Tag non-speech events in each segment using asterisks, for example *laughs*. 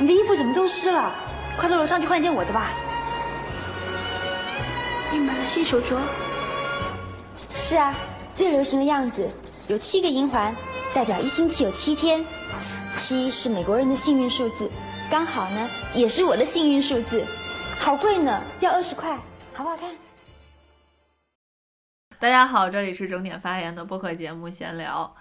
你的衣服怎么都湿了？快到楼上去换件我的吧。你买了新手镯？是啊，最流行的样子，有七个银环，代表一星期有七天。七是美国人的幸运数字，刚好呢，也是我的幸运数字。好贵呢，要二十块，好不好看？大家好，这里是整点发言的播客节目闲聊，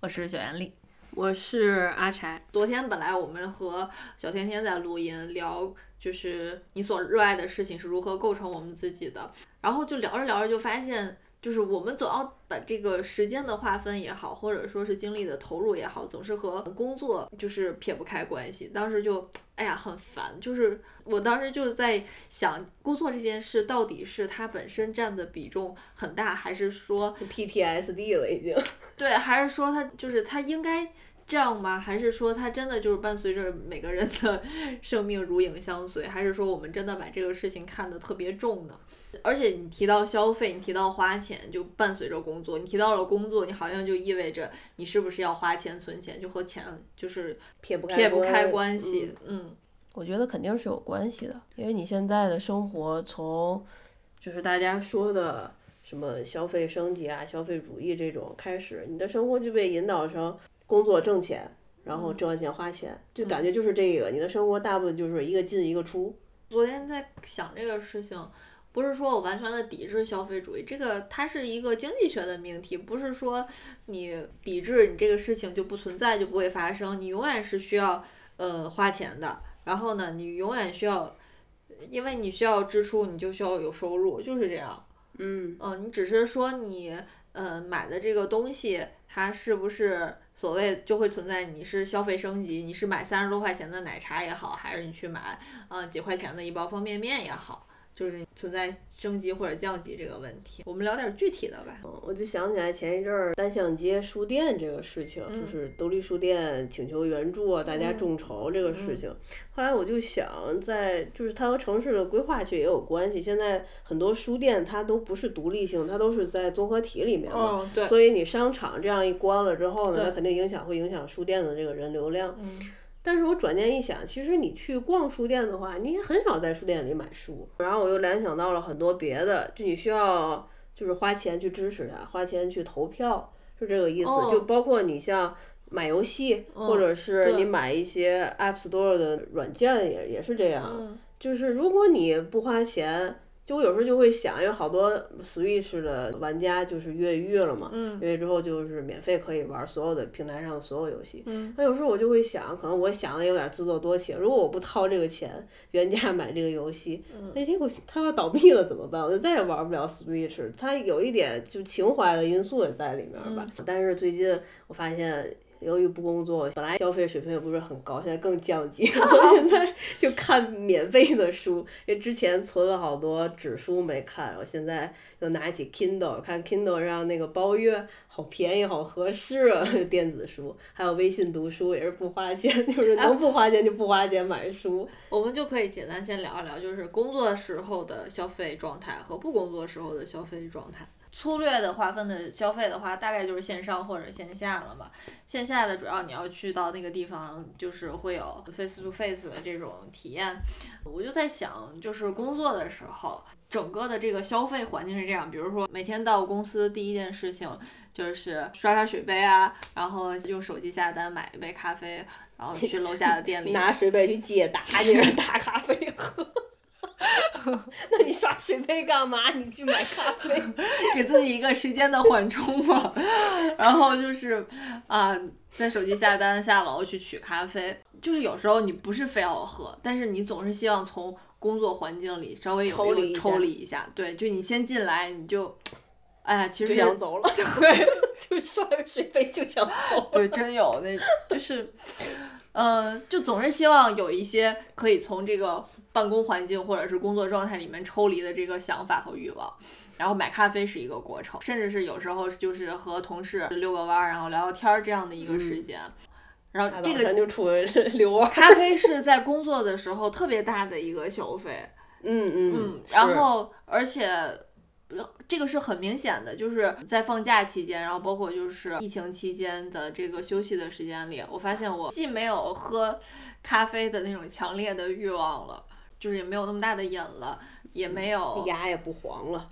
我是小袁丽。我是阿柴。昨天本来我们和小天天在录音聊，就是你所热爱的事情是如何构成我们自己的，然后就聊着聊着就发现。就是我们总要把这个时间的划分也好，或者说是精力的投入也好，总是和工作就是撇不开关系。当时就哎呀很烦，就是我当时就是在想，工作这件事到底是它本身占的比重很大，还是说 PTSD 了已经？*laughs* 对，还是说它就是它应该这样吗？还是说它真的就是伴随着每个人的 *laughs* 生命如影相随？还是说我们真的把这个事情看得特别重呢？而且你提到消费，你提到花钱，就伴随着工作。你提到了工作，你好像就意味着你是不是要花钱存钱，就和钱就是撇不撇不开关系。嗯，我觉得肯定是有关系的，因为你现在的生活从就是大家说的什么消费升级啊、消费主义这种开始，你的生活就被引导成工作挣钱，然后挣完钱花钱，就感觉就是这个。你的生活大部分就是一个进一个出。昨天在想这个事情。不是说我完全的抵制消费主义，这个它是一个经济学的命题，不是说你抵制你这个事情就不存在就不会发生，你永远是需要呃花钱的，然后呢，你永远需要，因为你需要支出，你就需要有收入，就是这样。嗯。嗯，你只是说你呃买的这个东西，它是不是所谓就会存在你是消费升级，你是买三十多块钱的奶茶也好，还是你去买呃几块钱的一包方便面也好。就是存在升级或者降级这个问题，我们聊点具体的吧。嗯我就想起来前一阵儿单向街书店这个事情，就是独立书店请求援助，大家众筹这个事情。后来我就想，在就是它和城市的规划其实也有关系。现在很多书店它都不是独立性，它都是在综合体里面嘛。对。所以你商场这样一关了之后呢，它肯定影响会影响书店的这个人流量。嗯。但是我转念一想，其实你去逛书店的话，你也很少在书店里买书。然后我又联想到了很多别的，就你需要就是花钱去支持它，花钱去投票，是这个意思。就包括你像买游戏，或者是你买一些 App Store 的软件，也也是这样。就是如果你不花钱。就我有时候就会想，因为好多 Switch 的玩家就是越狱了嘛，越狱之后就是免费可以玩所有的平台上的所有游戏。那有时候我就会想，可能我想的有点自作多情，如果我不掏这个钱原价买这个游戏，那结果它要倒闭了怎么办？我就再也玩不了 Switch。它有一点就情怀的因素也在里面吧。但是最近我发现。由于不工作，本来消费水平也不是很高，现在更降级。*laughs* 我现在就看免费的书，因为之前存了好多纸书没看，我现在又拿起 Kindle 看 Kindle 上那个包月，好便宜，好合适啊！电子书，还有微信读书也是不花钱，就是能不花钱就不花钱买书。*laughs* 我们就可以简单先聊一聊，就是工作时候的消费状态和不工作时候的消费状态。粗略的划分的消费的话，大概就是线上或者线下了吧。线下的主要你要去到那个地方，就是会有 face to face 的这种体验。我就在想，就是工作的时候，整个的这个消费环境是这样。比如说，每天到公司第一件事情就是刷刷水杯啊，然后用手机下单买一杯咖啡，然后去楼下的店里 *laughs* 拿水杯去接打，就是打咖啡喝。*laughs* 那你刷水杯干嘛？你去买咖啡，*laughs* 给自己一个时间的缓冲嘛。*laughs* 然后就是啊，在手机下单，下楼去取咖啡。就是有时候你不是非要喝，但是你总是希望从工作环境里稍微抽离抽离一下。对，就你先进来，你就，哎呀，其实想走了。对，就刷个水杯就想走。对，真有那，就是，嗯，就总是希望有一些可以从这个。办公环境或者是工作状态里面抽离的这个想法和欲望，然后买咖啡是一个过程，甚至是有时候就是和同事遛个弯儿，然后聊聊天儿这样的一个时间。然后这个就出 *laughs* 遛弯。咖啡是在工作的时候特别大的一个消费。*laughs* 嗯嗯。然后，而且这个是很明显的，就是在放假期间，然后包括就是疫情期间的这个休息的时间里，我发现我既没有喝咖啡的那种强烈的欲望了，就是也没有那么大的瘾了，也没有牙也不黄了。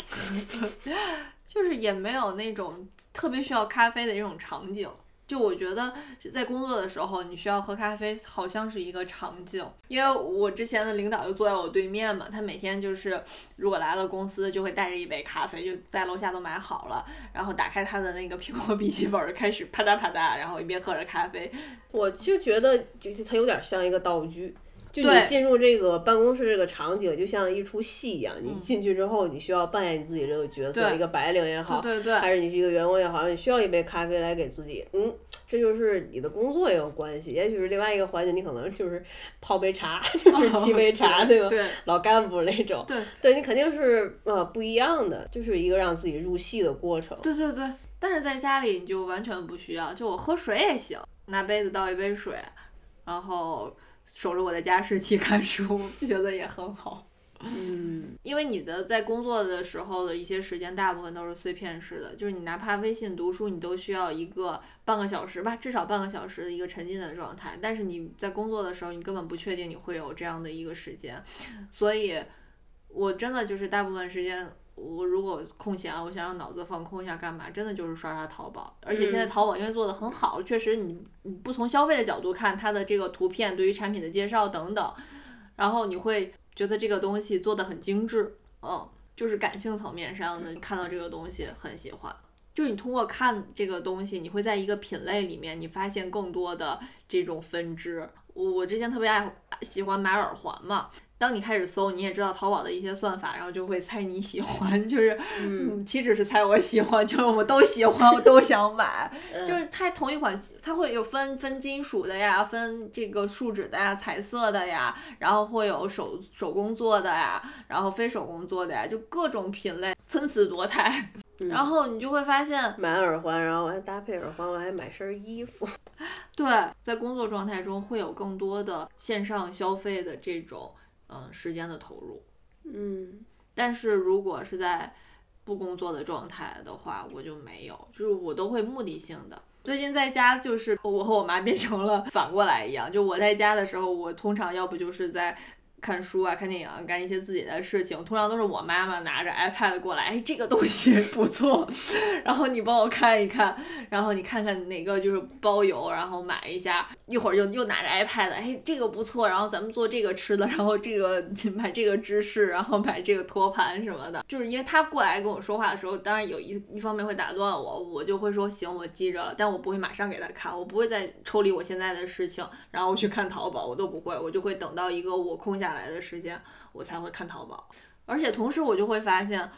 *laughs* 就是也没有那种特别需要咖啡的这种场景。就我觉得在工作的时候，你需要喝咖啡，好像是一个场景。因为我之前的领导就坐在我对面嘛，他每天就是如果来了公司，就会带着一杯咖啡，就在楼下都买好了，然后打开他的那个苹果笔记本，开始啪嗒啪嗒，然后一边喝着咖啡。我就觉得，就是它有点像一个道具。就你进入这个办公室这个场景，就像一出戏一样。你进去之后，你需要扮演你自己这个角色，一个白领也好，对对还是你是一个员工也好，你需要一杯咖啡来给自己，嗯，这就是你的工作也有关系。也许是另外一个环节，你可能就是泡杯茶，*laughs* 就是沏杯茶，对吧？对 *laughs* 老干部那种，对对你肯定是呃不一样的，就是一个让自己入戏的过程。对对对，但是在家里你就完全不需要，就我喝水也行，拿杯子倒一杯水，然后守着我的加湿器看书，觉得也很好。嗯，因为你的在工作的时候的一些时间，大部分都是碎片式的，就是你哪怕微信读书，你都需要一个半个小时吧，至少半个小时的一个沉浸的状态。但是你在工作的时候，你根本不确定你会有这样的一个时间，所以我真的就是大部分时间。我如果空闲了，我想让脑子放空一下，干嘛？真的就是刷刷淘宝，而且现在嗯淘宝因为做的很好，确实你你不从消费的角度看它的这个图片对于产品的介绍等等，然后你会觉得这个东西做的很精致，嗯，就是感性层面上的，你看到这个东西很喜欢。就是你通过看这个东西，你会在一个品类里面，你发现更多的这种分支。我我之前特别爱喜欢买耳环嘛，当你开始搜，你也知道淘宝的一些算法，然后就会猜你喜欢，*laughs* 就是嗯，岂止是猜我喜欢，就是我都喜欢，我都想买。*laughs* 就是它同一款，它会有分分金属的呀，分这个树脂的呀，彩色的呀，然后会有手手工做的呀，然后非手工做的呀，就各种品类，参差多态。*laughs* 然后你就会发现，买耳环，然后我还搭配耳环，我还买身衣服。对，在工作状态中会有更多的线上消费的这种嗯时间的投入。嗯，但是如果是在不工作的状态的话，我就没有，就是我都会目的性的。最近在家，就是我和我妈 *laughs* 变成了反过来一样，就我在家的时候，我通常要不就是在。看书啊，看电影啊，干一些自己的事情，通常都是我妈妈拿着 iPad 过来，哎，这个东西 *laughs* 不错，然后你帮我看一看，然后你看看哪个就是包邮，然后买一下，一会儿就又拿着 iPad，哎，这个不错，然后咱们做这个吃的，*laughs* 然后这个 *laughs* 买这个芝士，然后买这个托盘什么的，就是因为他过来跟我说话的时候，当然有一一方面会打断我，我就会说行，我记着了，但我不会马上给他看，我不会再抽离我现在的事情，然后我去看淘宝，我都不会，我就会等到一个我空下来的时间，我才会看淘宝，而且同时我就会发现，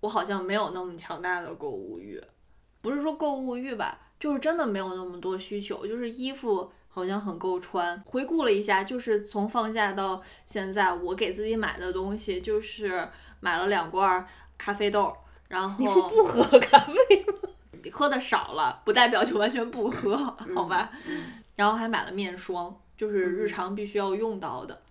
我好像没有那么强大的购物欲，不是说购物欲吧，就是真的没有那么多需求，就是衣服好像很够穿。回顾了一下，就是从放假到现在，我给自己买的东西就是买了两罐咖啡豆，然后你不不喝咖啡吗？*laughs* 喝的少了，不代表就完全不喝，好吧？然后还买了面霜，就是日常必须要用到的，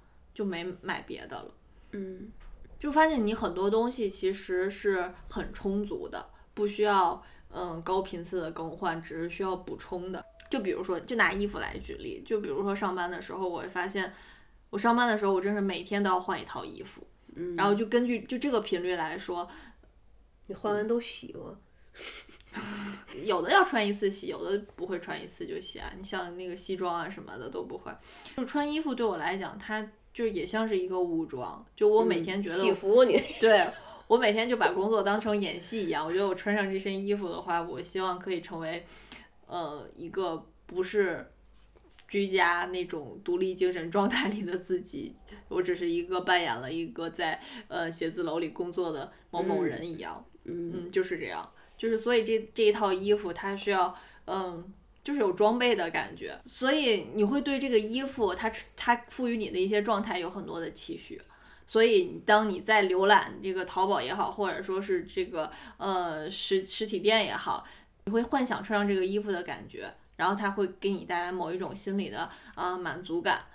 就没买别的了。嗯，就发现你很多东西其实是很充足的，不需要嗯高频次的更换，只是需要补充的。就比如说，就拿衣服来举例，就比如说上班的时候，我会发现，我上班的时候我真是每天都要换一套衣服，嗯然后就根据就这个频率来说，你换完都洗吗？*laughs* 有的要穿一次洗，有的不会穿一次就洗啊。你像那个西装啊什么的都不会。就穿衣服对我来讲，它就也像是一个武装。就我每天觉得我、戏服你对我每天就把工作当成演戏一样。我觉得我穿上这身衣服的话，我希望可以成为呃一个不是居家那种独立精神状态里的自己，我只是一个扮演了一个在呃写字楼里工作的某某人一样。嗯嗯，就是这样，就是所以这这一套衣服它需要，嗯，就是有装备的感觉，所以你会对这个衣服它它赋予你的一些状态有很多的期许，所以当你在浏览这个淘宝也好，或者说是这个呃实实体店也好，你会幻想穿上这个衣服的感觉，然后它会给你带来某一种心理的啊、呃满足感，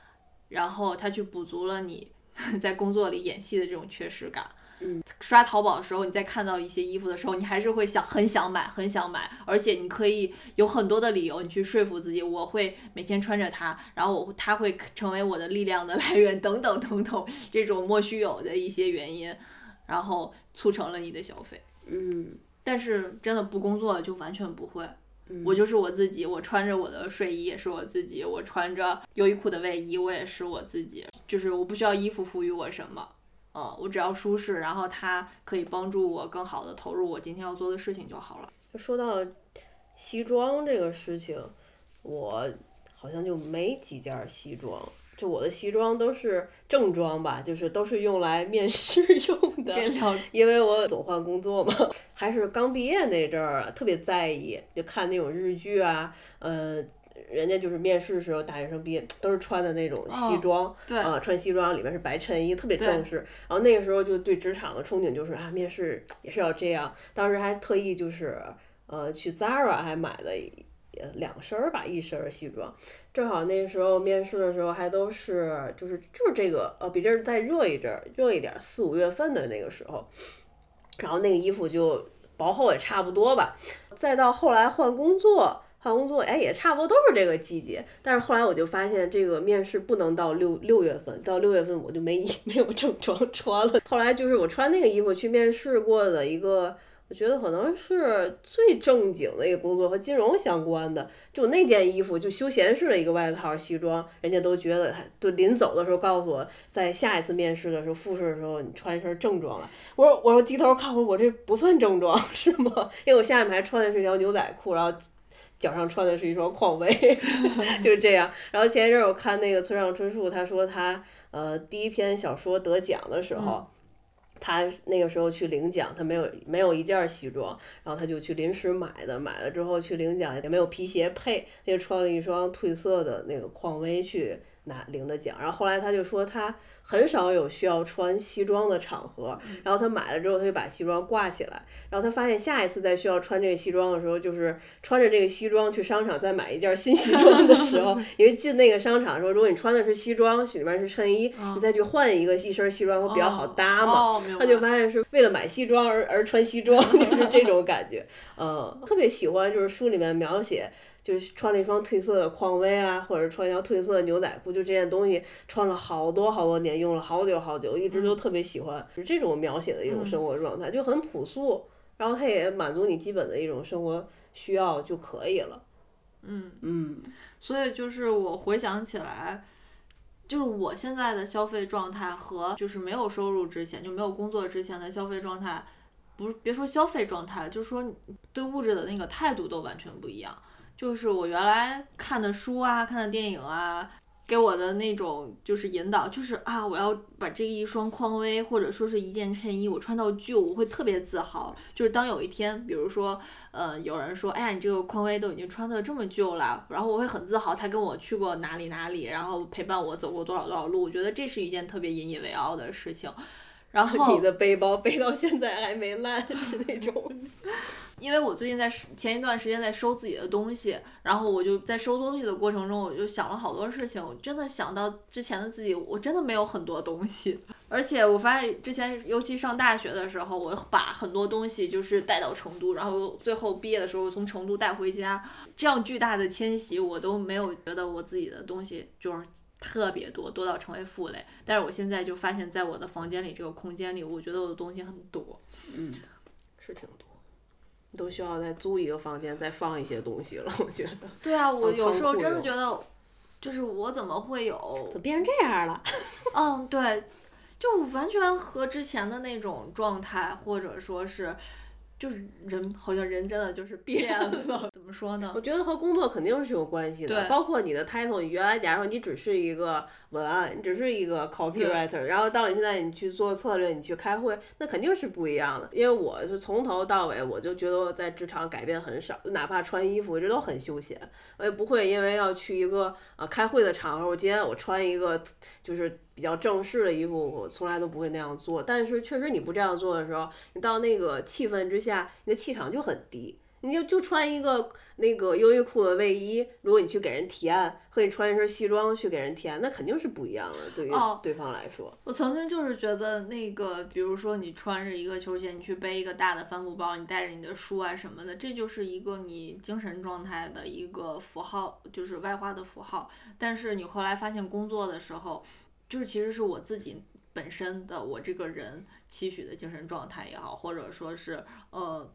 然后它去补足了你 *laughs* 在工作里演戏的这种缺失感。嗯，刷淘宝的时候，你在看到一些衣服的时候，你还是会想很想买，很想买，而且你可以有很多的理由，你去说服自己，我会每天穿着它，然后我它会成为我的力量的来源，等等等等，这种莫须有的一些原因，然后促成了你的消费。嗯，但是真的不工作就完全不会。嗯我就是我自己，我穿着我的睡衣也是我自己，我穿着优衣库的卫衣我也是我自己，就是我不需要衣服赋予我什么，嗯，我只要舒适，然后它可以帮助我更好的投入我今天要做的事情就好了。说到西装这个事情，我好像就没几件儿西装。就我的西装都是正装吧，就是都是用来面试用的。*laughs* 因为我总换工作嘛，还是刚毕业那阵儿啊，特别在意，就看那种日剧啊，呃，人家就是面试的时候，大学生毕业都是穿的那种西装，对啊，穿西装里面是白衬衣，特别正式。然后那个时候就对职场的憧憬就是啊，面试也是要这样。当时还特意就是呃去 Zara 还买了呃两身儿吧，一身儿西装。正好那时候面试的时候还都是就是就是这个呃比这儿再热一阵儿，热一点儿，四五月份的那个时候，然后那个衣服就薄厚也差不多吧。再到后来换工作。换工作，哎，也差不多都是这个季节。但是后来我就发现，这个面试不能到六六月份，到六月份我就没 *laughs* 没有正装穿了。后来就是我穿那个衣服去面试过的一个，我觉得可能是最正经的一个工作和金融相关的。就那件衣服，就休闲式的一个外套西装，人家都觉得他，就临走的时候告诉我，在下一次面试的时候复试的时候，你穿一身正装来。我说我说低头看会儿，我这不算正装 *laughs* 是吗？因为我下面还穿的是一条牛仔裤，然后。脚上穿的是一双匡威，*laughs* 就是这样。然后前一阵儿我看那个村上春树，他说他呃第一篇小说得奖的时候，他那个时候去领奖，他没有没有一件西装，然后他就去临时买的，买了之后去领奖也没有皮鞋配，他就穿了一双褪色的那个匡威去拿领的奖。然后后来他就说他很少有需要穿西装的场合，然后他买了之后他就把西装挂起来，然后他发现下一次再需要穿这个西装的时候，就是穿着这个西装去商场再买一件新西装的时候，*laughs* 因为进那个商场的时候，如果你穿的是西装，里面是衬衣，你再去换一个一身西装会比较好搭嘛。他就发现是为了买西装而而穿西装，*laughs* 就是这种感觉。嗯，特别喜欢就是书里面描写，就是穿了一双褪色的匡威啊，或者穿一条褪色的牛仔裤，就这件东西穿了好多好多年，用了好久好久，一直都特别喜欢，就是这种描写的一种生活状态，就很朴素，然后它也满足你基本的一种生活需要就可以了。嗯，嗯所以就是我回想起来，就是我现在的消费状态和就是没有收入之前就没有工作之前的消费状态，不是别说消费状态了，就是说对物质的那个态度都完全不一样。就是我原来看的书啊，看的电影啊，给我的那种就是引导，就是啊，我要把这一双匡威或者说是一件衬衣，我穿到旧，我会特别自豪。就是当有一天，比如说，呃，有人说，哎呀，你这个匡威都已经穿的这么旧了，然后我会很自豪，他跟我去过哪里哪里，然后陪伴我走过多少多少路，我觉得这是一件特别引以为傲的事情。然后 *laughs* 你的背包背到现在还没烂，是那种。*laughs* 因为我最近在前一段时间在收自己的东西，然后我就在收东西的过程中，我就想了好多事情。我真的想到之前的自己，我真的没有很多东西，而且我发现之前，尤其上大学的时候，我把很多东西就是带到成都，然后最后毕业的时候从成都带回家，这样巨大的迁徙，我都没有觉得我自己的东西就是。特别多，多到成为负累。但是我现在就发现，在我的房间里这个空间里，我觉得我的东西很多。嗯，是挺多。都需要再租一个房间，再放一些东西了。我觉得。*laughs* 对啊，我有时候真的觉得，就是我怎么会有？怎么变成这样了？*laughs* 嗯，对，就完全和之前的那种状态，或者说是，就是人好像人真的就是变了。*laughs* 怎么说呢我？觉得和工作肯定是有关系的，对包括你的 title，你原来假如说你只是一个文案，你只是一个 copywriter，然后到你现在你去做策略，你去开会，那肯定是不一样的。因为我是从头到尾，我就觉得我在职场改变很少，哪怕穿衣服，这都很休闲，我也不会因为要去一个呃开会的场合，我今天我穿一个就是比较正式的衣服，我从来都不会那样做。但是确实你不这样做的时候，你到那个气氛之下，你的气场就很低。你就就穿一个那个优衣库的卫衣，如果你去给人提案，和你穿一身西装去给人提案，那肯定是不一样的，对于哦对方来说。我曾经就是觉得那个，比如说你穿着一个球鞋，你去背一个大的帆布包，你带着你的书啊什么的，这就是一个你精神状态的一个符号，就是外化的符号。但是你后来发现工作的时候，就是其实是我自己本身的我这个人期许的精神状态也好，或者说是呃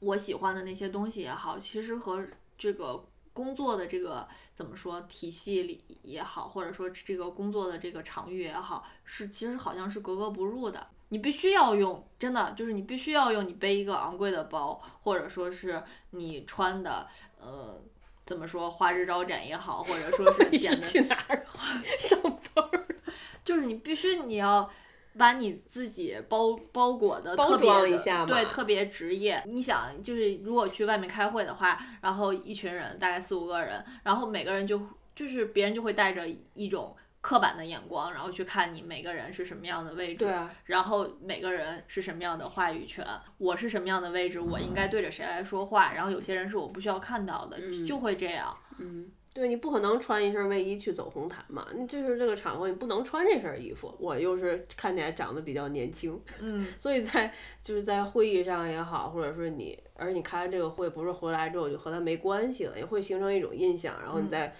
我喜欢的那些东西也好，其实和这个工作的这个怎么说体系里也好，或者说这个工作的这个场域也好，是其实好像是格格不入的。你必须要用，真的就是你必须要用你背一个昂贵的包，或者说是你穿的呃怎么说花枝招展也好，或者说是 *laughs* 你显是得去哪儿 *laughs* 上班儿？*laughs* 就是你必须你要把你自己包包裹的包特别的一下对，特别职业。你想，就是如果去外面开会的话，然后一群人大概四五个人，然后每个人就就是别人就会带着一种。刻板的眼光，然后去看你每个人是什么样的位置，对啊，然后每个人是什么样的话语权，我是什么样的位置，我应该对着谁来说话，然后有些人是我不需要看到的，嗯。就会这样。嗯，对你不可能穿一身卫衣去走红毯嘛，你就是这个场合你不能穿这身衣服。我又是看起来长得比较年轻，*laughs* 嗯，所以在就是在会议上也好，或者说你，而你开完这个会不是回来之后就和他没关系了，也会形成一种印象，然后你在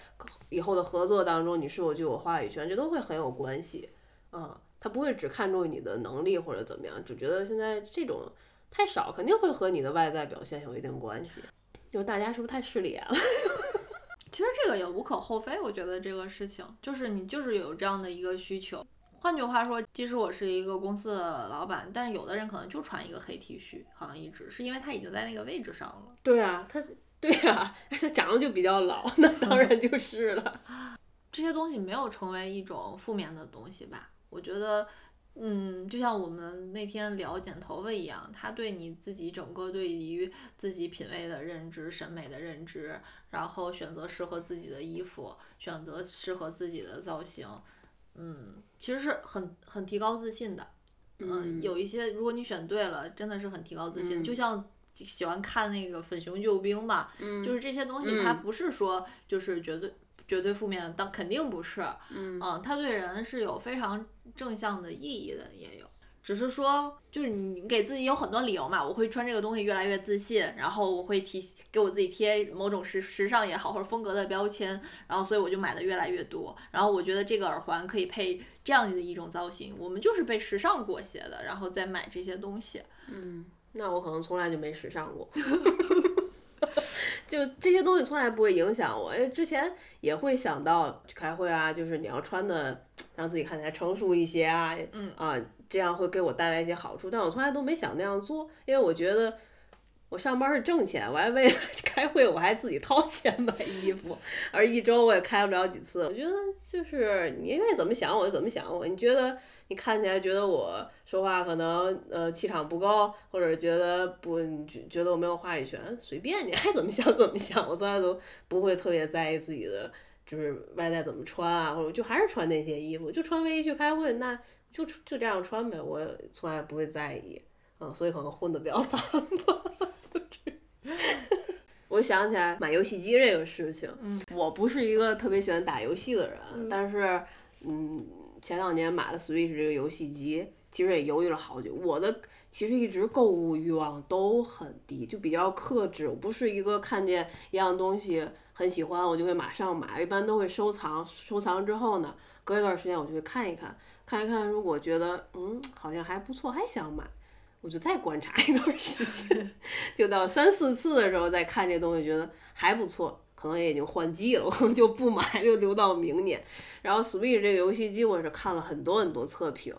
以后的合作当中，你是否就有话语权，这都会很有关系。嗯，他不会只看重你的能力或者怎么样，只觉得现在这种太少，肯定会和你的外在表现有一定关系。就大家是不是太势利眼了？*laughs* 其实这个也无可厚非，我觉得这个事情就是你就是有这样的一个需求。换句话说，即使我是一个公司的老板，但有的人可能就穿一个黑 T 恤，好像一直是因为他已经在那个位置上了。对啊，他对啊，他长得就比较老，那当然就是了。*laughs* 这些东西没有成为一种负面的东西吧？我觉得，嗯，就像我们那天聊剪头发一样，它对你自己整个对于自己品味的认知、审美的认知，然后选择适合自己的衣服，选择适合自己的造型，嗯，其实是很很提高自信的。嗯，有一些如果你选对了，真的是很提高自信。就像喜欢看那个《粉熊救兵》吧，就是这些东西，它不是说就是绝对。绝对负面的，但肯定不是。嗯它对人是有非常正向的意义的，也有。只是说，就是你给自己有很多理由嘛。我会穿这个东西越来越自信，然后我会提给我自己贴某种时时尚也好或者风格的标签，然后所以我就买的越来越多。然后我觉得这个耳环可以配这样的一种造型，我们就是被时尚裹挟的，然后再买这些东西。嗯，那我可能从来就没时尚过。*laughs* 就这些东西从来不会影响我，因为之前也会想到去开会啊，就是你要穿的让自己看起来成熟一些啊，嗯。啊，这样会给我带来一些好处，但我从来都没想那样做，因为我觉得我上班是挣钱，我还为了 *laughs* 开会我还自己掏钱买衣服，而一周我也开不了几次，我觉得就是你愿意怎么想我就怎么想我，你觉得。你看起来觉得我说话可能呃气场不够，或者觉得不觉觉得我没有话语权，随便你 *laughs* 爱怎么想怎么想，我从来都不会特别在意自己的就是外在怎么穿啊，或者就还是穿那些衣服，就穿卫衣去开会，那就就这样穿呗，我从来不会在意，嗯，所以可能混的比较惨吧，*laughs* 就是。*laughs* 我想起来买游戏机这个事情，嗯，我不是一个特别喜欢打游戏的人，嗯但是嗯。前两年买了 Switch 这个游戏机，其实也犹豫了好久。我的其实一直购物欲望都很低，就比较克制。我不是一个看见一样东西很喜欢，我就会马上买，一般都会收藏。收藏之后呢，隔一段时间我就会看一看，看一看，如果觉得嗯好像还不错，还想买，我就再观察一段时间，*laughs* 就到三四次的时候再看这东西，觉得还不错。可能也已经换季了，我们就不买，*laughs* 就留到明年。然后 Switch 这个游戏机，我是看了很多很多测评，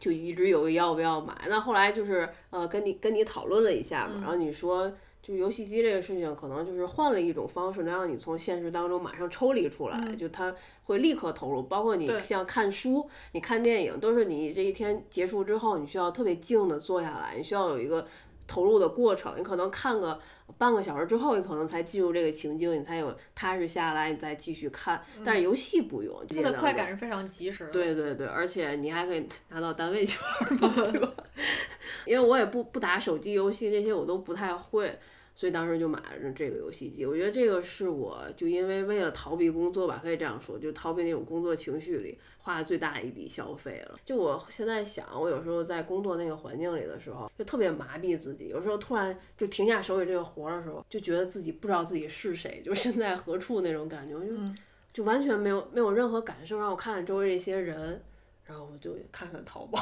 就一直犹豫要不要买。那后来就是呃跟你跟你讨论了一下嘛，然后你说就游戏机这个事情，可能就是换了一种方式，能让你从现实当中马上抽离出来，就它会立刻投入。包括你像看书、你看电影，都是你这一天结束之后，你需要特别静的坐下来，你需要有一个。投入的过程，你可能看个半个小时之后，你可能才进入这个情境，你才有踏实下来，你再继续看。但是游戏不用，它的快感是非常及时的。对对对，而且你还可以拿到单位去玩嘛，对吧？*laughs* 因为我也不不打手机游戏，这些我都不太会。所以当时就买了这个游戏机。我觉得这个是我就因为为了逃避工作吧，可以这样说，就逃避那种工作情绪里花的最大的一笔消费了。就我现在想，我有时候在工作那个环境里的时候，就特别麻痹自己。有时候突然就停下手里这个活儿的时候，就觉得自己不知道自己是谁，就身在何处那种感觉，就就完全没有没有任何感受。让我看看周围这些人。然后我就看看淘宝，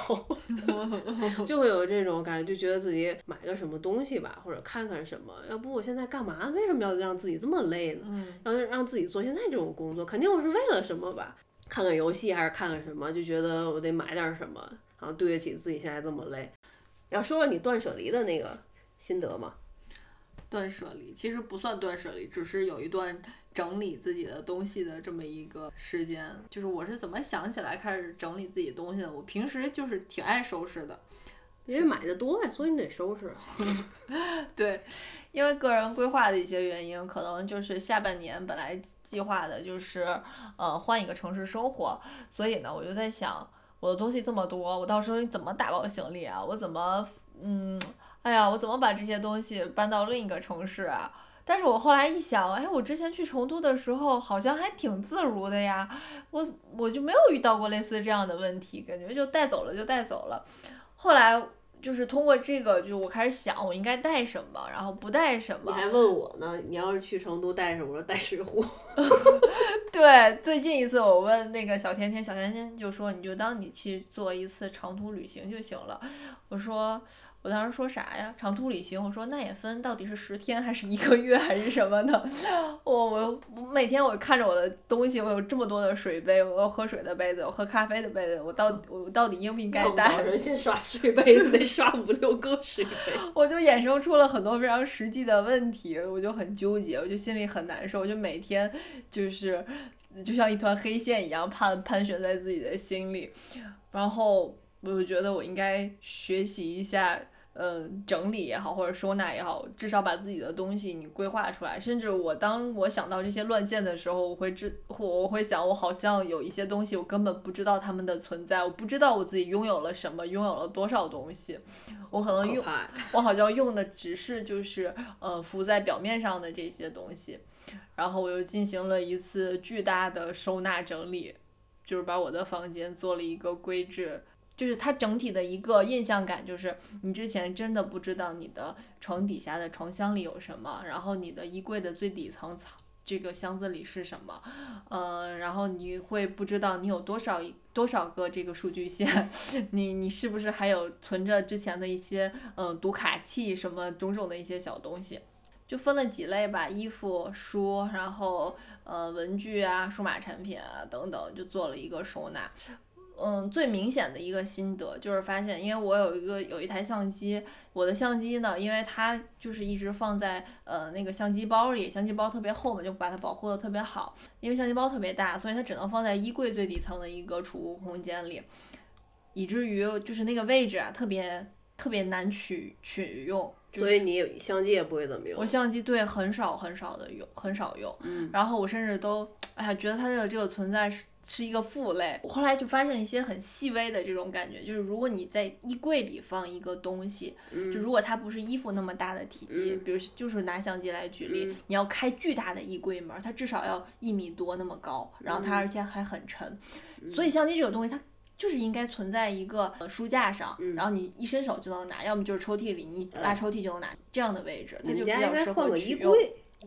*laughs* 就会有这种感觉，就觉得自己买个什么东西吧，或者看看什么。要不我现在干嘛？为什么要让自己这么累呢？要让自己做现在这种工作，肯定我是为了什么吧？看看游戏还是看看什么？就觉得我得买点什么，然后对得起自己现在这么累。要说说你断舍离的那个心得吗？断舍离其实不算断舍离，只是有一段。整理自己的东西的这么一个时间，就是我是怎么想起来开始整理自己东西的。我平时就是挺爱收拾的，因为买的多呀，所以你得收拾。*laughs* 对，因为个人规划的一些原因，可能就是下半年本来计划的就是呃换一个城市生活，所以呢，我就在想，我的东西这么多，我到时候怎么打包行李啊？我怎么嗯，哎呀，我怎么把这些东西搬到另一个城市啊？但是我后来一想，哎，我之前去成都的时候好像还挺自如的呀，我我就没有遇到过类似这样的问题，感觉就带走了就带走了。后来就是通过这个，就我开始想我应该带什么，然后不带什么。你还问我呢？你要是去成都带什么？我说带水壶。*laughs* 对，最近一次我问那个小甜甜，小甜甜就说你就当你去做一次长途旅行就行了。我说。我当时说啥呀？长途旅行，我说那也分到底是十天还是一个月还是什么的。我我每天我看着我的东西，我有这么多的水杯，我有喝水的杯子，我喝咖啡的杯子，我到我到底应不应该带？人先刷水杯子，得刷五六个水杯。*laughs* 我就衍生出了很多非常实际的问题，我就很纠结，我就心里很难受，我就每天就是就像一团黑线一样盘盘旋在自己的心里，然后我就觉得我应该学习一下。嗯，整理也好，或者收纳也好，至少把自己的东西你规划出来。甚至我当我想到这些乱线的时候，我会知我会想，我好像有一些东西我根本不知道它们的存在，我不知道我自己拥有了什么，拥有了多少东西。我可能用，*laughs* 我好像用的只是就是呃浮在表面上的这些东西。然后我又进行了一次巨大的收纳整理，就是把我的房间做了一个规制。就是它整体的一个印象感，就是你之前真的不知道你的床底下的床箱里有什么，然后你的衣柜的最底层藏这个箱子里是什么，呃，然后你会不知道你有多少多少个这个数据线，*laughs* 你你是不是还有存着之前的一些嗯读卡器什么种种的一些小东西，就分了几类吧，衣服、书，然后呃文具啊、数码产品啊等等，就做了一个收纳。嗯，最明显的一个心得就是发现，因为我有一个有一台相机，我的相机呢，因为它就是一直放在呃那个相机包里，相机包特别厚嘛，就把它保护的特别好。因为相机包特别大，所以它只能放在衣柜最底层的一个储物空间里，以至于就是那个位置啊，特别特别难取取用。所以你相机也不会怎么用。我相机对很少很少的用，很少用。嗯。然后我甚至都哎呀，觉得它的这个存在是是一个负累。我后来就发现一些很细微的这种感觉，就是如果你在衣柜里放一个东西，就如果它不是衣服那么大的体积，比如就是拿相机来举例，你要开巨大的衣柜门，它至少要一米多那么高，然后它而且还很沉，所以相机这个东西它。就是应该存在一个书架上，然后你一伸手就能拿，要么就是抽屉里，你拉抽屉就能拿这样的位置，它就比较适合取用。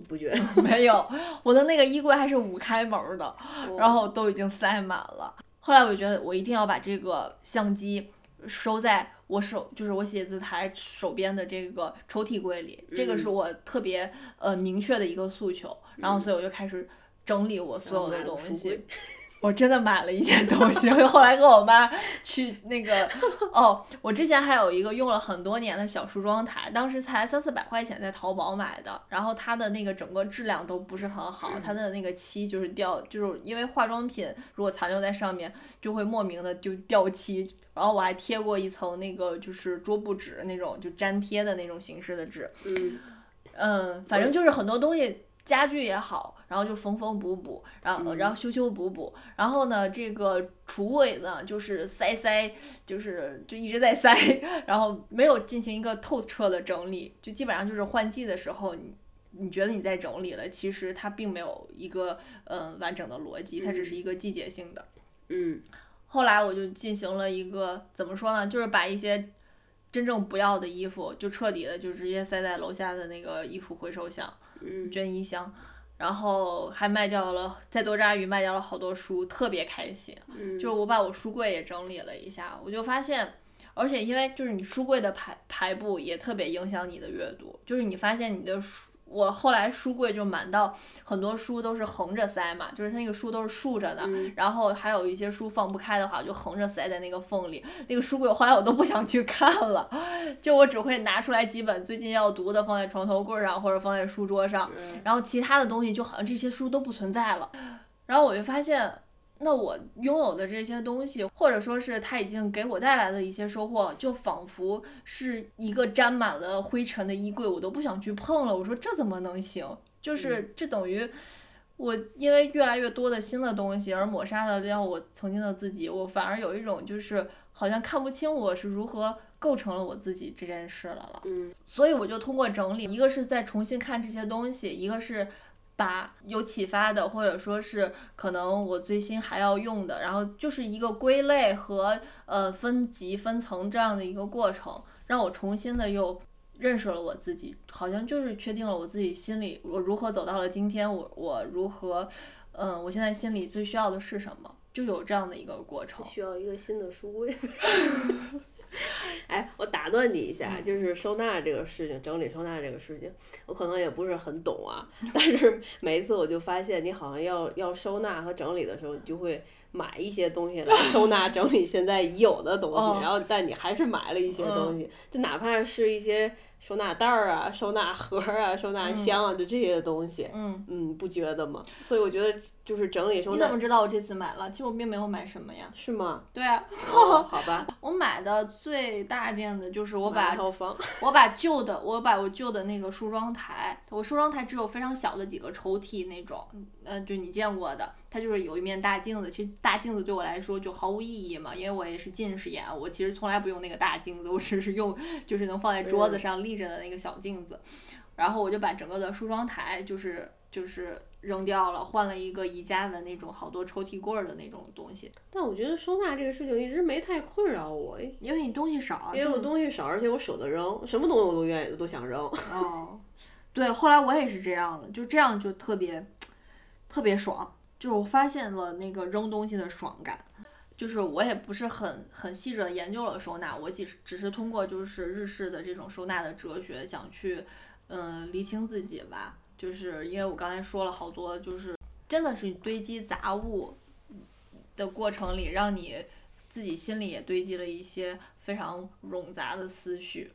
不觉得？*laughs* 没有，我的那个衣柜还是五开门的，然后都已经塞满了。后来我觉得我一定要把这个相机收在我手，就是我写字台手边的这个抽屉柜里，这个是我特别呃明确的一个诉求。然后所以我就开始整理我所有的东西。我真的买了一件东西，*laughs* 后来跟我妈去那个哦，我之前还有一个用了很多年的小梳妆台，当时才三四百块钱，在淘宝买的，然后它的那个整个质量都不是很好，它的那个漆就是掉，就是因为化妆品如果残留在上面就会莫名的就掉漆，然后我还贴过一层那个就是桌布纸那种就粘贴的那种形式的纸，嗯，嗯，反正就是很多东西。家具也好，然后就缝缝补补，然后然后修修补补，然后呢，这个橱柜呢就是塞塞，就是就一直在塞，然后没有进行一个透彻的整理，就基本上就是换季的时候，你你觉得你在整理了，其实它并没有一个嗯完整的逻辑，它只是一个季节性的。嗯后来我就进行了一个怎么说呢，就是把一些真正不要的衣服，就彻底的就直接塞在楼下的那个衣服回收箱。嗯捐衣箱，然后还卖掉了，在多抓鱼卖掉了好多书，特别开心。嗯，就是我把我书柜也整理了一下，我就发现，而且因为就是你书柜的排排布也特别影响你的阅读，就是你发现你的书。我后来书柜就满到很多书都是横着塞嘛，就是它那个书都是竖着的，嗯然后还有一些书放不开的话，我就横着塞在那个缝里。那个书柜后来我都不想去看了，就我只会拿出来几本最近要读的放在床头柜上或者放在书桌上，嗯然后其他的东西就好像这些书都不存在了。然后我就发现，那我拥有的这些东西，或者说是它已经给我带来的一些收获，就仿佛是一个沾满了灰尘的衣柜，我都不想去碰了。我说这怎么能行？就是这等于。我因为越来越多的新的东西而抹杀了掉我曾经的自己，我反而有一种就是好像看不清我是如何构成了我自己这件事了了。嗯所以我就通过整理，一个是在重新看这些东西，一个是把有启发的，或者说是可能我最新还要用的，然后就是一个归类和呃分级分层这样的一个过程，让我重新的又认识了我自己，好像就是确定了我自己心里我如何走到了今天，我我如何，嗯、我现在心里最需要的是什么，就有这样的一个过程。需要一个新的书柜。*laughs* *laughs* 哎，我打断你一下，就是收纳这个事情，整理收纳这个事情，我可能也不是很懂啊，但是每一次我就发现，你好像要要收纳和整理的时候，你就会买一些东西来 *laughs* 收纳整理现在已有的东西，哦然后但你还是买了一些东西，就哪怕是一些收纳袋儿啊、收纳盒儿啊、收纳箱啊，就这些东西，嗯，嗯，不觉得吗？所以我觉得就是整理收你怎么知道我这次买了？其实我并没有买什么呀。是吗？对啊，哦，*laughs* 好吧，我买的最大件的就是我把我把旧的，我把我旧的那个梳妆台，我梳妆台只有非常小的几个抽屉那种，呃，就你见过的，它就是有一面大镜子。其实大镜子对我来说就毫无意义嘛，因为我也是近视眼，我其实从来不用那个大镜子，我只是用就是能放在桌子上立着的那个小镜子。然后我就把整个的梳妆台就是就是扔掉了，换了一个宜家的那种好多抽屉柜儿的那种东西，但我觉得收纳这个事情一直没太困扰我，因为你东西少，因为我东西少，而且我舍得扔，什么东西我都愿意都想扔。哦，*laughs* 对，后来我也是这样的，就这样就特别特别爽，就是我发现了那个扔东西的爽感。就是我也不是很很细致的研究了收纳，我只只是通过就是日式的这种收纳的哲学，想去嗯理清自己吧。就是因为我刚才说了好多，就是真的是堆积杂物的过程里，让你自己心里也堆积了一些非常冗杂的思绪。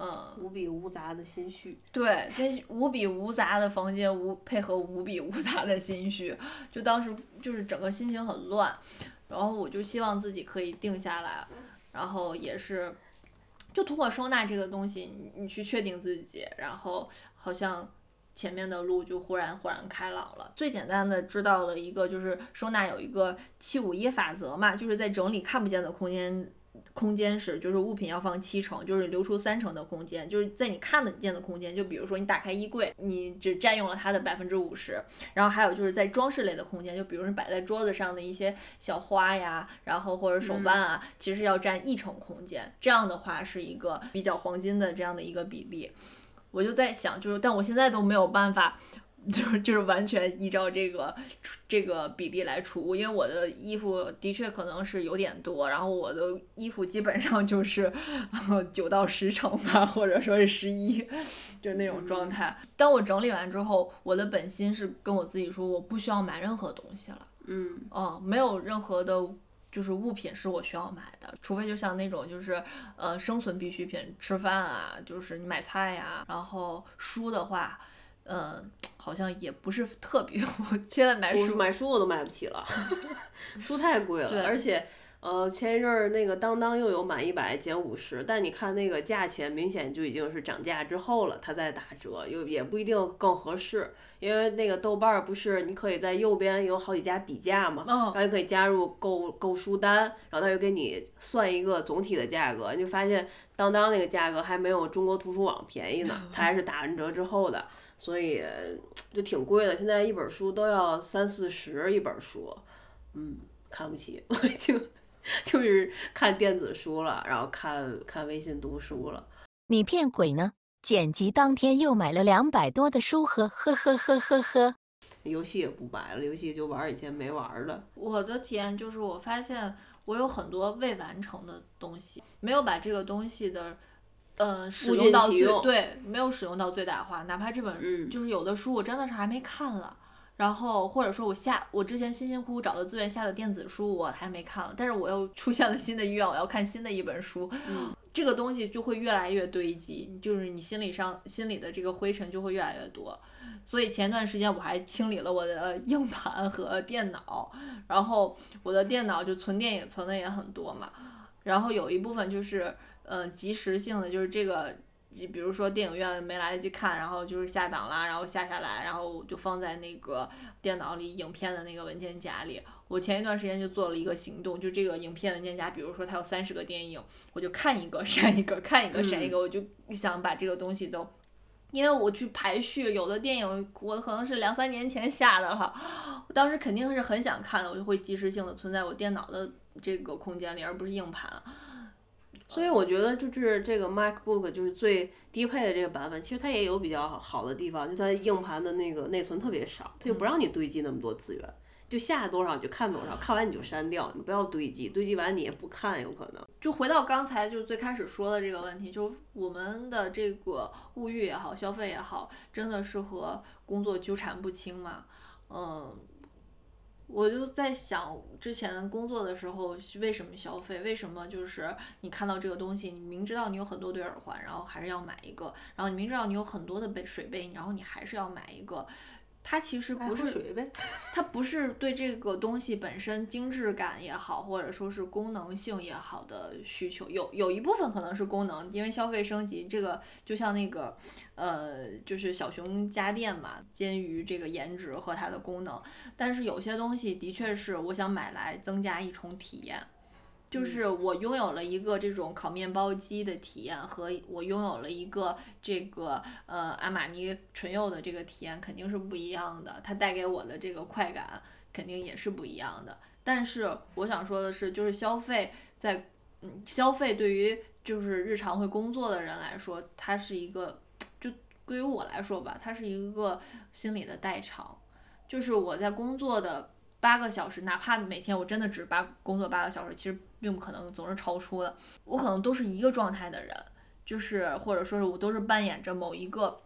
嗯，无比无杂的心绪，对，跟无比无杂的房间无配合无比无杂的心绪，就当时就是整个心情很乱，然后我就希望自己可以定下来，然后也是，就通过收纳这个东西，你你去确定自己，然后好像前面的路就忽然豁然开朗了。最简单的知道了一个就是收纳有一个七五一法则嘛，就是在整理看不见的空间。空间时，就是物品要放七成，就是留出三成的空间，就是在你看得见的空间。就比如说你打开衣柜，你只占用了它的百分之五十。然后还有就是在装饰类的空间，就比如你摆在桌子上的一些小花呀，然后或者手办啊，其实要占一成空间。这样的话是一个比较黄金的这样的一个比例。我就在想，就是但我现在都没有办法。就是就是完全依照这个这个比例来储物，因为我的衣服的确可能是有点多，然后我的衣服基本上就是九到十成吧，或者说是十一，就那种状态。当我整理完之后，我的本心是跟我自己说，我不需要买任何东西了，嗯，哦，没有任何的。就是物品是我需要买的，除非就像那种就是呃生存必需品，吃饭啊，就是你买菜呀、然后书的话，嗯，好像也不是特别。我现在买书，买书我都买不起了，*laughs* 书太贵对了，而且呃，前一阵儿那个当当又有满一百减五十，但你看那个价钱明显就已经是涨价之后了，它在打折，又也不一定更合适，因为那个豆瓣儿不是你可以在右边有好几家比价嘛，然后你可以加入购购书单，然后它就给你算一个总体的价格，你就发现当当那个价格还没有中国图书网便宜呢，*laughs* 它还是打完折之后的，所以就挺贵的，现在一本书都要三四十一本书，嗯，看不起，我已经。*laughs* 就是看电子书了，然后看看微信读书了。你骗鬼呢？剪辑当天又买了两百多的书，呵呵呵呵呵呵。游戏也不买了，游戏就玩以前没玩的。我的体验就是，我发现我有很多未完成的东西，没有把这个东西的，呃，使用到最对，没有使用到最大化。哪怕这本就是有的书，我真的是还没看了。然后或者说，我下我之前辛辛苦苦找的资源下的电子书我还没看了，但是我又出现了新的欲望，我要看新的一本书，这个东西就会越来越堆积，就是你心理上心里的这个灰尘就会越来越多。所以前段时间我还清理了我的硬盘和电脑，然后我的电脑就存电影存的也很多嘛，然后有一部分就是嗯及时性的，就是这个。就比如说电影院没来得及看，然后就是下档啦，然后下下来，然后就放在那个电脑里影片的那个文件夹里。我前一段时间就做了一个行动，就这个影片文件夹，比如说它有三十个电影，我就看一个 *laughs* 删一个，看一个删一个，我就想把这个东西都，因为我去排序，有的电影我可能是两三年前下的了，我当时肯定是很想看的，我就会及时性的存在我电脑的这个空间里，而不是硬盘。所以我觉得就是这个 MacBook 就是最低配的这个版本，其实它也有比较好的地方，就它硬盘的那个内存特别少，它就不让你堆积那么多资源，就下多少你就看多少，看完你就删掉，你不要堆积，堆积完你也不看，有可能。就回到刚才就最开始说的这个问题，就我们的这个物欲也好，消费也好，真的是和工作纠缠不清嘛？嗯。我就在想，之前工作的时候为什么消费？为什么就是你看到这个东西，你明知道你有很多对耳环，然后还是要买一个；然后你明知道你有很多的杯水杯，然后你还是要买一个。它其实不是，它不是对这个东西本身精致感也好，或者说是功能性也好的需求，有有一部分可能是功能，因为消费升级，这个就像那个，呃，就是小熊家电嘛，鉴于这个颜值和它的功能，但是有些东西的确是我想买来增加一重体验。就是我拥有了一个这种烤面包机的体验，和我拥有了一个这个呃阿玛尼唇釉的这个体验肯定是不一样的，它带给我的这个快感肯定也是不一样的。但是我想说的是，就是消费在嗯消费对于就是日常会工作的人来说，它是一个就对于我来说吧，它是一个心理的代偿，就是我在工作的。八个小时，哪怕每天我真的只八工作八个小时，其实并不可能总是超出的。我可能都是一个状态的人，就是或者说是我都是扮演着某一个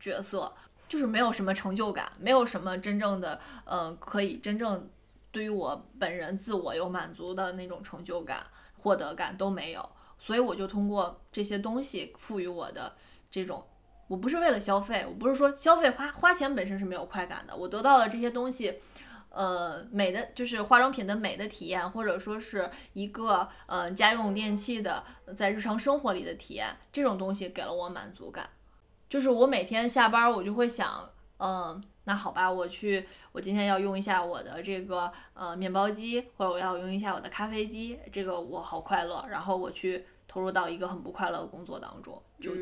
角色，就是没有什么成就感，没有什么真正的，嗯，可以真正对于我本人自我有满足的那种成就感、获得感都没有。所以我就通过这些东西赋予我的这种，我不是为了消费，我不是说消费花花钱本身是没有快感的，我得到了这些东西。呃，美的就是化妆品的美的体验，或者说是一个呃家用电器的在日常生活里的体验，这种东西给了我满足感。就是我每天下班，我就会想，嗯，那好吧，我去，我今天要用一下我的这个呃面包机，或者我要用一下我的咖啡机，这个我好快乐。然后我去投入到一个很不快乐的工作当中，就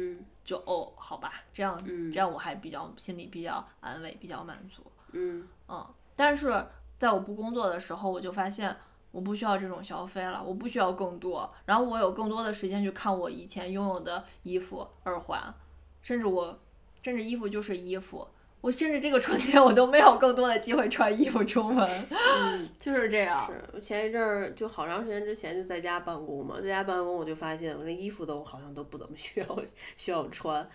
就哦，好吧，这样这样我还比较心里比较安慰，比较满足。嗯嗯。但是在我不工作的时候，我就发现我不需要这种消费了，我不需要更多，然后我有更多的时间去看我以前拥有的衣服、耳环，甚至我，甚至衣服就是衣服，我甚至这个春天我都没有更多的机会穿衣服出门，*laughs* 嗯就是这样。是我前一阵儿就好长时间之前就在家办公嘛，在家办公我就发现我那衣服都好像都不怎么需要 *laughs* 需要穿。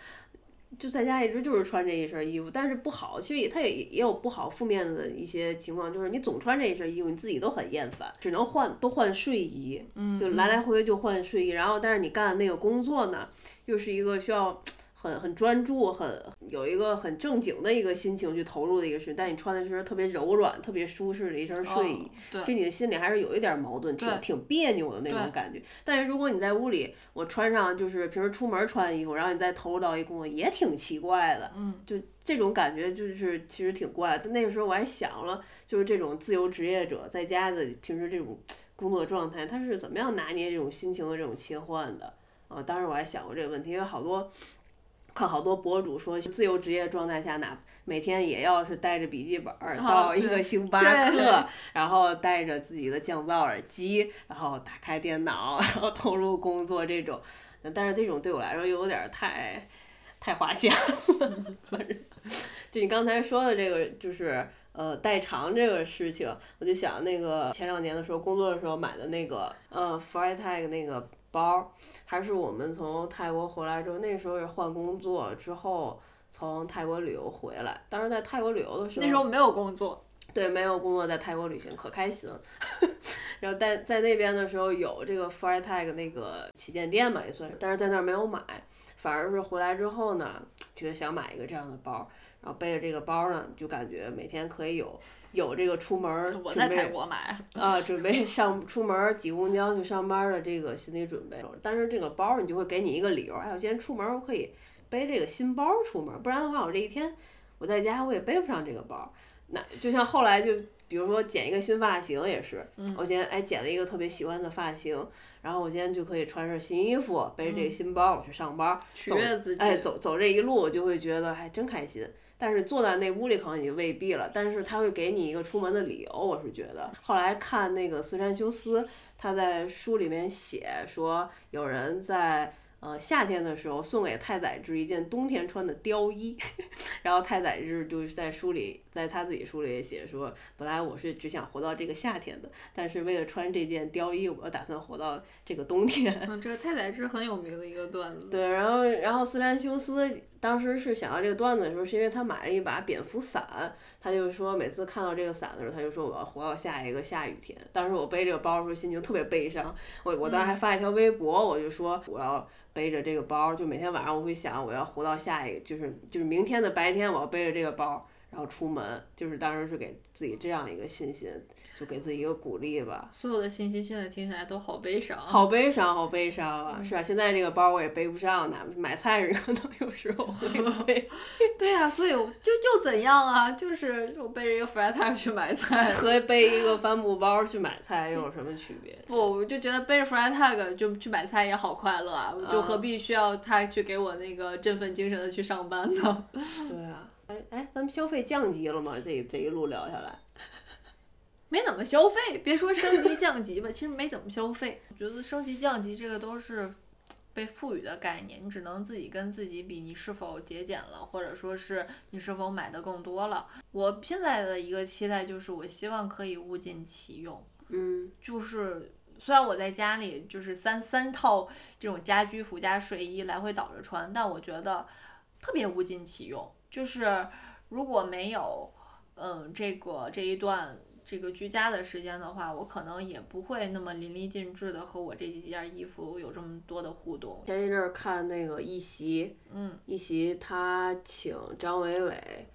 就在家一直就是穿这一身衣服，但是不好，其实也它也也有不好负面的一些情况，就是你总穿这一身衣服，你自己都很厌烦，只能换都换睡衣，就来来回回就换睡衣，然后但是你干的那个工作呢，又是一个需要很很专注，很有一个很正经的一个心情去投入的一个事情，但你穿的是特别柔软、特别舒适的一身睡衣，对就你的心里还是有一点矛盾，挺挺别扭的那种感觉。但是如果你在屋里，我穿上就是平时出门穿的衣服，然后你再投入到一工作，也挺奇怪的。嗯，就这种感觉就是其实挺怪的。但那个时候我还想了，就是这种自由职业者在家的平时这种 *tsk* 工作状态，他是怎么样拿捏这种心情的这种切换的？啊，当时我还想过这个问题，因为好多看好多博主说，自由职业状态下，哪每天也要是带着笔记本儿啊到一个星巴对克，然后带着自己的降噪耳机，然后打开电脑，然后投入工作这种。但是这种对我来说又有点儿太太花钱了，反 *laughs* 正就你刚才说的这个，就是呃代偿这个事情，我就想那个前两年的时候工作的时候买的那个呃 Freitag 那个包，还是我们从泰国回来之后，那时候是换工作之后从泰国旅游回来，当时在泰国旅游的时候，那时候没有工作，对，没有工作，在泰国旅行可开心了。*laughs* 然后在在那边的时候有这个 Freitag 那个旗舰店嘛，也算是，但是在那儿没有买，反而是回来之后呢，觉得想买一个这样的包，然后背着这个包呢，就感觉每天可以有有这个出门儿我在泰国买了。*laughs* 啊，准备上出门儿挤公交去上班儿的这个心理准备。但是这个包儿你就会给你一个理由，哎，我今天出门儿我可以背这个新包儿出门儿，不然的话我这一天我在家我也背不上这个包儿。那就像后来就比如说剪一个新发型也是，我今天哎剪了一个特别喜欢的发型，然后我今天就可以穿上新衣服，背着这个新包儿我去上班儿，取走悦自己哎走走这一路我就会觉得还真开心。但是坐在那屋里可能也未必了，但是他会给你一个出门的理由，我是觉得。后来看那个四山修斯，他在书里面写说，有人在呃夏天的时候送给太宰治一件冬天穿的貂衣，*laughs* 然后太宰治就是在书里，在他自己书里也写说，本来我是只想活到这个夏天的，但是为了穿这件貂衣，我打算活到这个冬天。嗯，这个太宰治很有名的一个段子。对，然后然后斯山修斯当时是想到这个段子的时候，是因为他买了一把蝙蝠伞，他就说每次看到这个伞的时候，他就说我要活到下一个下雨天。当时我背这个包的时候心情特别悲伤，我我当时还发一条微博，我就说我要背着这个包，就每天晚上我会想我要活到下一个，就是就是明天的白天我要背着这个包。然后出门，就是当时是给自己这样一个信心，就给自己一个鼓励吧。所有的信息现在听起来都好悲伤。好悲伤，好悲伤啊！是啊，现在这个包我也背不上，哪买菜时可能有时候会 *laughs* 背。*laughs* 对呀、所以我就又怎样啊？就是我背着一个 Freitag 去买菜，*laughs* 和背一个帆布包去买菜又有什么区别？不，我就觉得背着 Freitag 就去买菜也好快乐啊！我就何必需要他去给我那个振奋精神的去上班呢？对啊，哎哎，咱们消费降级了吗？这这一路聊下来，*laughs* 没怎么消费，别说升级降级吧，其实没怎么消费。我觉得升级降级这个都是被赋予的概念，你只能自己跟自己比，你是否节俭了，或者说是你是否买的更多了。我现在的一个期待就是，我希望可以物尽其用。嗯就是虽然我在家里就是三三套这种家居服加睡衣来回倒着穿，但我觉得特别物尽其用。就是如果没有嗯这个这一段这个居家的时间的话，我可能也不会那么淋漓尽致的和我这几件衣服有这么多的互动。前一阵儿看那个一席，嗯，一席他请张伟伟，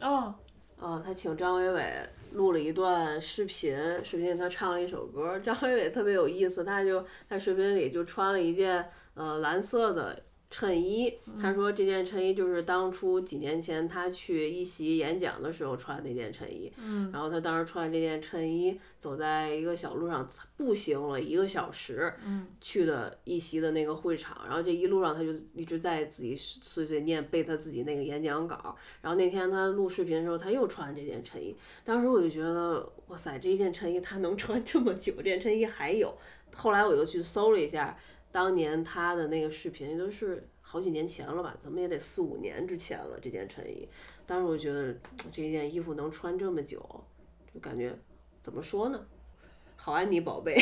哦，啊，他请张伟伟录了一段视频，视频里他唱了一首歌。张伟伟特别有意思，他就在视频里就穿了一件呃蓝色的衬衣。他说这件衬衣就是当初几年前他去一席演讲的时候穿的那件衬衣。嗯，然后他当时穿这件衬衣，走在一个小路上步行了一个小时，嗯，去的一席的那个会场。然后这一路上他就一直在自己碎碎念背他自己那个演讲稿。然后那天他录视频的时候，他又穿这件衬衣。当时我就觉得，哇塞，这一件衬衣他能穿这么久，这件衬衣还有。后来我又去搜了一下，当年他的那个视频都是好几年前了吧，怎么也得四五年之前了。这件衬衣，当时我觉得这件衣服能穿这么久，就感觉怎么说呢？好安妮宝贝，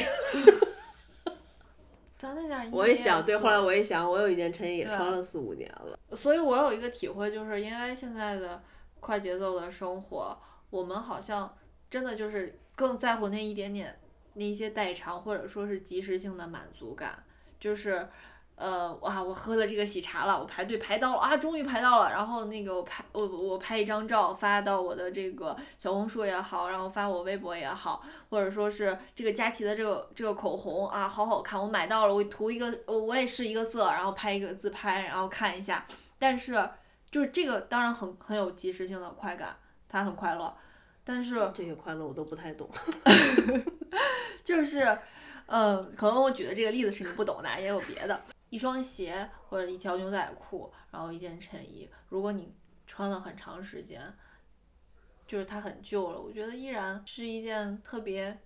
*laughs* 咱那件 *laughs* 衣服我也想，对，后来我一想，我有一件衬衣也穿了四五年了。所以我有一个体会，就是因为现在的快节奏的生活，我们好像真的就是更在乎那一点点那一些代偿，或者说是及时性的满足感。就是呃，哇，我喝了这个喜茶了，我排队排到了啊，终于排到了。然后那个我拍我我拍一张照发到我的这个小红书也好，然后发我微博也好，或者说是这个佳琦的这个这个口红啊，好好看，我买到了，我涂一个，我我也试一个色，然后拍一个自拍，然后看一下。但是就是这个当然很很有即时性的快感，它很快乐，但是这些快乐我都不太懂。*laughs* *laughs* 就是，嗯，可能我举的这个例子是你不懂的，也有别的。一双鞋或者一条牛仔裤，然后一件衬衣，如果你穿了很长时间，就是它很旧了，我觉得依然是一件特别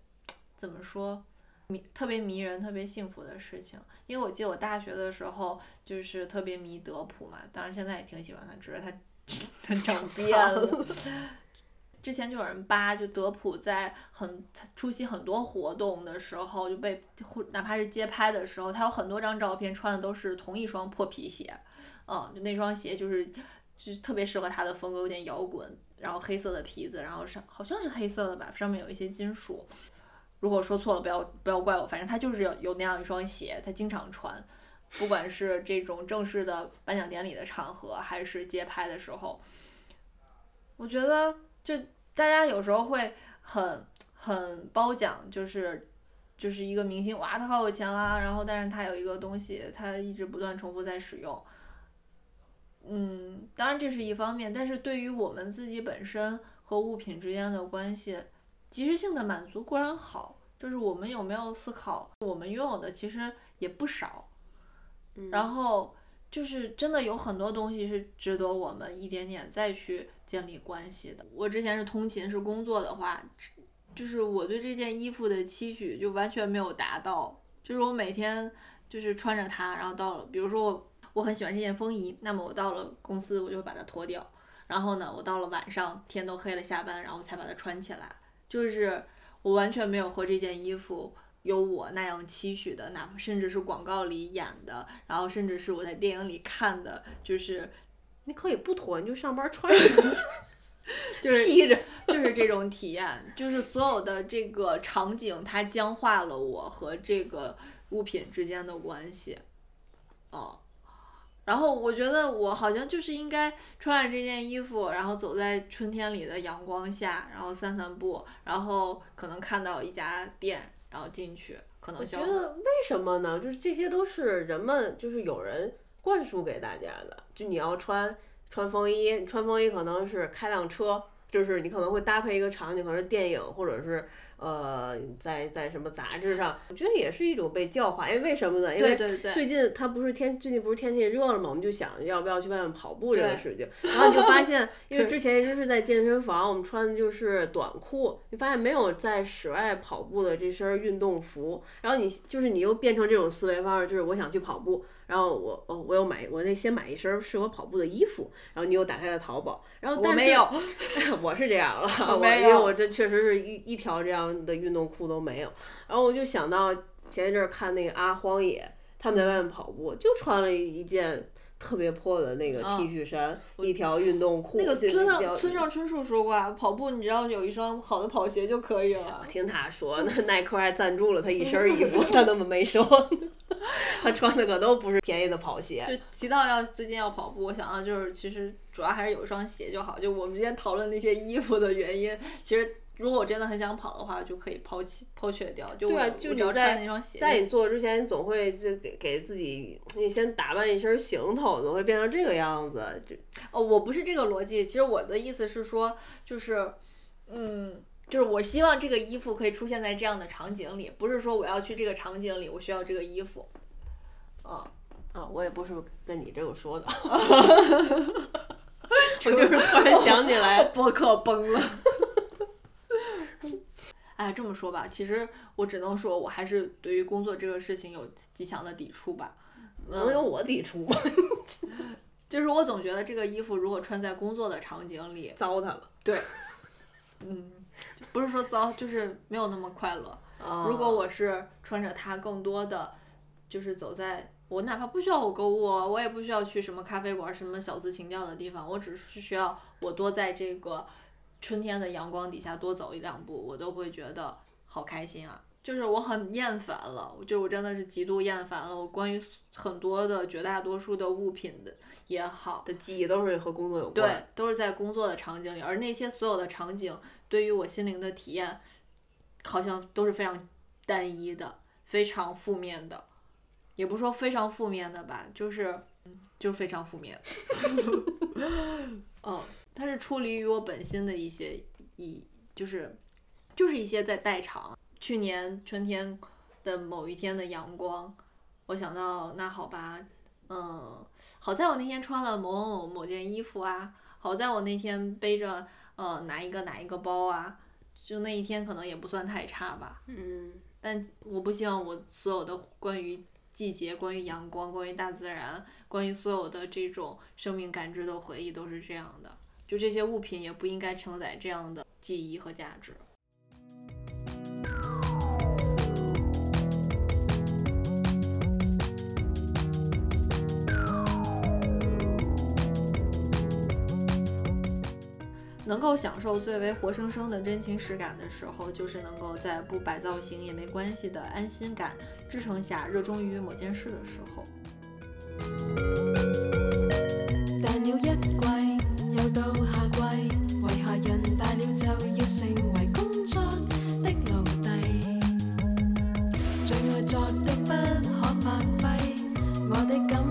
怎么说迷特别迷人、特别幸福的事情。因为我记得我大学的时候就是特别迷德普嘛，当然现在也挺喜欢它，只是它它 *laughs* 长变了。之前就有人扒，就德普在很出席很多活动的时候，就被哪怕是街拍的时候，他有很多张照片穿的都是同一双破皮鞋，嗯，就那双鞋就是就特别适合他的风格，有点摇滚，然后黑色的皮子，然后上好像是黑色的吧，上面有一些金属。如果说错了，不要不要怪我，反正他就是有有那样一双鞋，他经常穿，不管是这种正式的颁奖典礼的场合，还是街拍的时候，我觉得。就大家有时候会很很褒奖，就是就是一个明星，哇，他好有钱啦，然后但是他有一个东西，他一直不断重复在使用。嗯，当然这是一方面，但是对于我们自己本身和物品之间的关系，及时性的满足固然好，就是我们有没有思考，我们拥有的其实也不少，然后。就是真的有很多东西是值得我们一点点再去建立关系的。我之前是通勤是工作的话，就是我对这件衣服的期许就完全没有达到。就是我每天就是穿着它，然后到了，比如说我我很喜欢这件风衣，那么我到了公司我就把它脱掉，然后呢，我到了晚上天都黑了下班，然后才把它穿起来。就是我完全没有和这件衣服。有我那样期许的，哪怕甚至是广告里演的，然后甚至是我在电影里看的，就是你可以不脱，你就上班穿着，*laughs* 就是披着，就是这种体验，就是所有的这个场景，它僵化了我和这个物品之间的关系，哦，然后我觉得我好像就是应该穿着这件衣服，然后走在春天里的阳光下，然后散散步，然后可能看到一家店。然后进去，可能我觉得为什么呢？就是这些都是人们，就是有人灌输给大家的。就你要穿穿风衣，穿风衣可能是开辆车，就是你可能会搭配一个场景，可能是电影，或者是。呃，在在什么杂志上，我觉得也是一种被教化。因为为什么呢？因为最近它不是天，最近不是天气热了嘛，我们就想要不要去外面跑步这个事情。然后你就发现，*laughs* 因为之前一直是在健身房，我们穿的就是短裤，你发现没有在室外跑步的这身运动服。然后你就是你又变成这种思维方式，就是我想去跑步。然后我哦，我又买，我得先买一身适合跑步的衣服。然后你又打开了淘宝，然后但是 *laughs* 我是这样了，我因为我这确实是一一条这样的运动裤都没有。然后我就想到前一阵看那个阿荒野，他们在外面跑步，就穿了一件特别破的那个 T 恤衫，一条运动裤。那个村上村上春树说过啊，跑步你只要有一双好的跑鞋就可以了。*laughs* 听他说，那耐克还赞助了他一身衣服，*laughs* 他怎么没说？*laughs* 他穿的可都不是便宜的跑鞋。就提到要最近要跑步，我想到就是其实主要还是有一双鞋就好。就我们之前讨论那些衣服的原因，其实如果我真的很想跑的话，就可以抛弃抛却掉。对啊，就你在那双鞋。在你做之前，你总会就给给自己，你先打扮一身行头，总会变成这个样子。就哦，我不是这个逻辑。其实我的意思是说，就是嗯。就是我希望这个衣服可以出现在这样的场景里，不是说我要去这个场景里，我需要这个衣服。啊啊，我也不是跟你这么说的 *laughs* *laughs* 我就是突然想起来，*laughs* 播客崩了。哎，这么说吧，其实我只能说，我还是对于工作这个事情有极强的抵触吧。能有我抵触吗？*laughs* 就是我总觉得这个衣服如果穿在工作的场景里，糟蹋了。对，嗯。不是说糟，就是没有那么快乐。如果我是穿着它，更多的就是走在我哪怕不需要我购物，我也不需要去什么咖啡馆、什么小资情调的地方，我只是需要我多在这个春天的阳光底下多走一两步，我都会觉得好开心啊。就是我很厌烦了，就我真的是极度厌烦了。我关于很多的绝大多数的物品的也好，的记忆都是和工作有关对。，都是在工作的场景里，而那些所有的场景对于我心灵的体验，好像都是非常单一的，非常负面的，也不是说非常负面的吧，就是嗯就非常负面。*laughs* 嗯，它是出离于我本心的一些一就是就是一些在代偿。去年春天的某一天的阳光，我想到那好吧，嗯，好在我那天穿了某某某某件衣服啊，好在我那天背着呃哪一个哪一个包啊，就那一天可能也不算太差吧。嗯，但我不希望我所有的关于季节、关于阳光、关于大自然、关于所有的这种生命感知的回忆都是这样的。就这些物品也不应该承载这样的记忆和价值。能够享受最为活生生的真情实感的时候，就是能够在不摆造型也没关系的安心感支撑下，热衷于某件事的时候。又到夏季，为何人大了就要成为工作的奴隶？最爱作的不可发挥，我的感